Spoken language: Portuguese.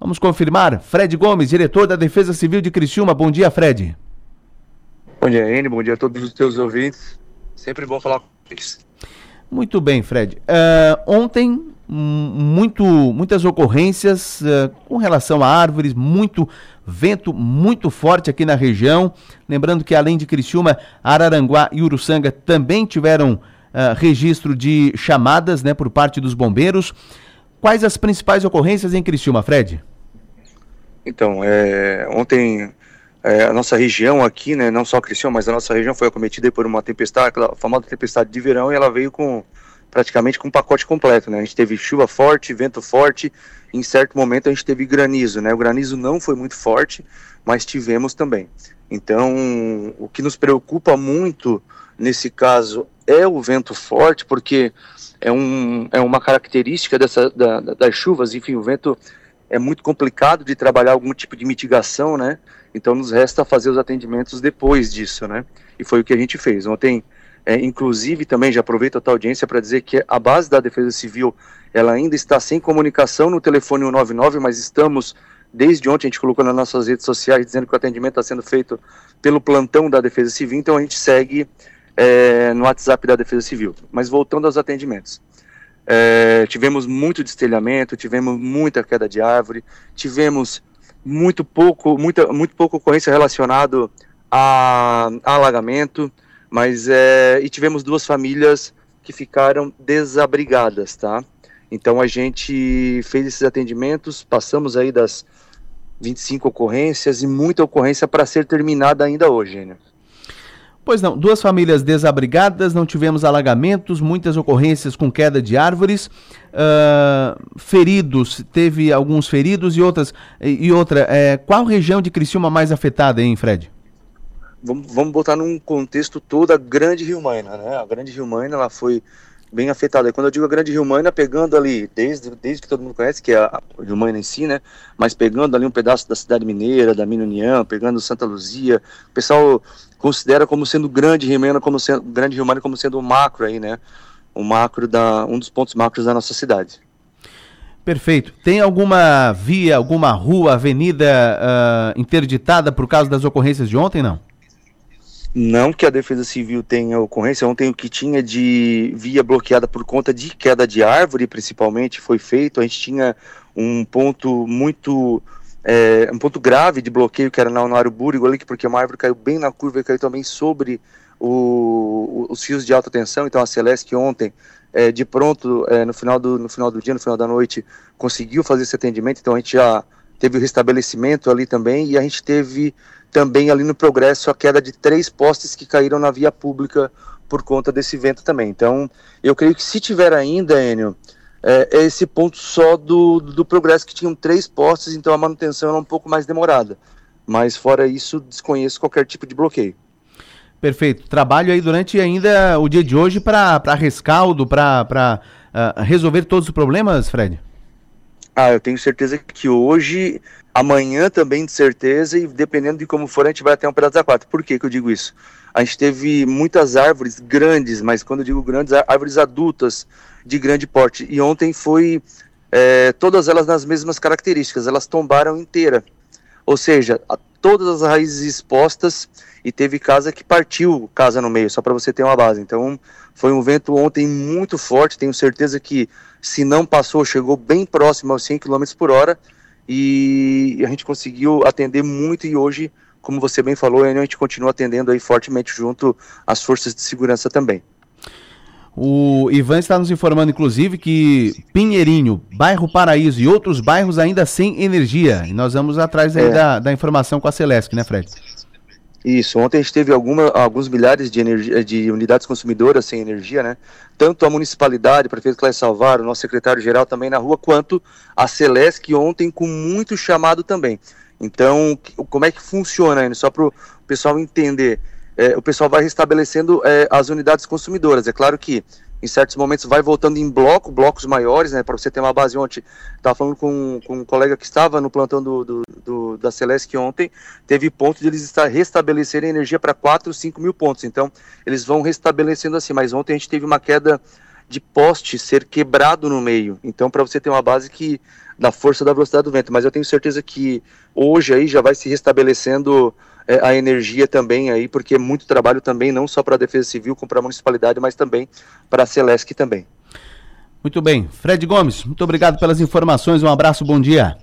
Vamos confirmar. Fred Gomes, diretor da Defesa Civil de Criciúma. Bom dia, Fred. Bom dia, Ene. Bom dia a todos os teus ouvintes. Sempre bom falar com vocês. Muito bem, Fred. Uh, ontem, muito, muitas ocorrências uh, com relação a árvores, muito vento muito forte aqui na região. Lembrando que além de Criciúma, Araranguá e Uruçanga também tiveram uh, registro de chamadas né, por parte dos bombeiros. Quais as principais ocorrências em Criciúma, Fred? Então, é, ontem é, a nossa região aqui, né, não só Criciúma, mas a nossa região foi acometida por uma tempestade, aquela famosa tempestade de verão, e ela veio com praticamente com um pacote completo, né? A gente teve chuva forte, vento forte, em certo momento a gente teve granizo, né? O granizo não foi muito forte, mas tivemos também. Então, o que nos preocupa muito nesse caso é o vento forte, porque é, um, é uma característica dessa, da, das chuvas, enfim, o vento é muito complicado de trabalhar algum tipo de mitigação, né? Então nos resta fazer os atendimentos depois disso, né? E foi o que a gente fez. Ontem, é, inclusive, também já aproveito a tua audiência para dizer que a base da Defesa Civil ela ainda está sem comunicação no telefone 199, mas estamos desde ontem a gente colocou nas nossas redes sociais dizendo que o atendimento está sendo feito pelo plantão da Defesa Civil, então a gente segue é, no WhatsApp da Defesa Civil. Mas voltando aos atendimentos. É, tivemos muito destelhamento, tivemos muita queda de árvore, tivemos muito pouco, muita, muito pouco ocorrência relacionado a, a alagamento, mas é, e tivemos duas famílias que ficaram desabrigadas, tá? Então a gente fez esses atendimentos, passamos aí das 25 ocorrências e muita ocorrência para ser terminada ainda hoje, né? Pois não, duas famílias desabrigadas, não tivemos alagamentos, muitas ocorrências com queda de árvores, uh, feridos, teve alguns feridos e outras. E outra, é, qual região de Criciúma mais afetada, hein, Fred? Vamos, vamos botar num contexto toda a Grande Rio Maina, né? A Grande Rio Maina, ela foi bem afetada. Quando eu digo a Grande Rio Maina, pegando ali, desde, desde que todo mundo conhece, que é a Rio Maina em si, né? Mas pegando ali um pedaço da cidade mineira, da Mina União, pegando Santa Luzia, o pessoal considera como sendo grande Rio Maina, como sendo grande Rio Maina como sendo um macro aí, né? Um macro da um dos pontos macros da nossa cidade. Perfeito. Tem alguma via, alguma rua, avenida uh, interditada por causa das ocorrências de ontem, não? Não que a Defesa Civil tenha ocorrência, ontem o que tinha de via bloqueada por conta de queda de árvore, principalmente, foi feito. A gente tinha um ponto muito. É, um ponto grave de bloqueio que era na Honório Búrigo ali, porque uma árvore caiu bem na curva e caiu também sobre o, os fios de alta tensão. Então a Celeste ontem, é, de pronto, é, no, final do, no final do dia, no final da noite, conseguiu fazer esse atendimento. Então a gente já teve o restabelecimento ali também e a gente teve também ali no Progresso a queda de três postes que caíram na via pública por conta desse vento também. Então, eu creio que se tiver ainda, Enio, é, é esse ponto só do, do Progresso que tinham três postes, então a manutenção era um pouco mais demorada. Mas fora isso, desconheço qualquer tipo de bloqueio. Perfeito. Trabalho aí durante ainda o dia de hoje para rescaldo, para uh, resolver todos os problemas, Fred? Ah, eu tenho certeza que hoje, amanhã também de certeza, e dependendo de como for, a gente vai até um pedaço a quatro. Por que, que eu digo isso? A gente teve muitas árvores grandes, mas quando eu digo grandes, árvores adultas de grande porte. E ontem foi é, todas elas nas mesmas características, elas tombaram inteira. Ou seja, todas as raízes expostas e teve casa que partiu casa no meio, só para você ter uma base. Então foi um vento ontem muito forte, tenho certeza que se não passou, chegou bem próximo aos 100 km por hora e a gente conseguiu atender muito e hoje, como você bem falou, a gente continua atendendo aí fortemente junto às forças de segurança também. O Ivan está nos informando, inclusive, que Pinheirinho, bairro Paraíso e outros bairros ainda sem energia. E nós vamos atrás aí é. da, da informação com a Celeste, né, Fred? Isso, ontem a gente teve alguma, alguns milhares de, energia, de unidades consumidoras sem energia, né? Tanto a municipalidade, o prefeito Cláudio Salvar, o nosso secretário-geral também na rua, quanto a Celesc ontem com muito chamado também. Então, como é que funciona, né? só para o pessoal entender? É, o pessoal vai restabelecendo é, as unidades consumidoras. É claro que em certos momentos vai voltando em bloco, blocos maiores, né, para você ter uma base ontem, estava falando com, com um colega que estava no plantão do, do, do da Celeste ontem, teve ponto de eles estar restabelecerem energia para 4, 5 mil pontos, então eles vão restabelecendo assim, mas ontem a gente teve uma queda de poste ser quebrado no meio. Então, para você ter uma base que da força da velocidade do vento. Mas eu tenho certeza que hoje aí já vai se restabelecendo é, a energia também aí, porque é muito trabalho também, não só para a Defesa Civil, como para a municipalidade, mas também para a Celesc também. Muito bem. Fred Gomes, muito obrigado pelas informações. Um abraço, bom dia.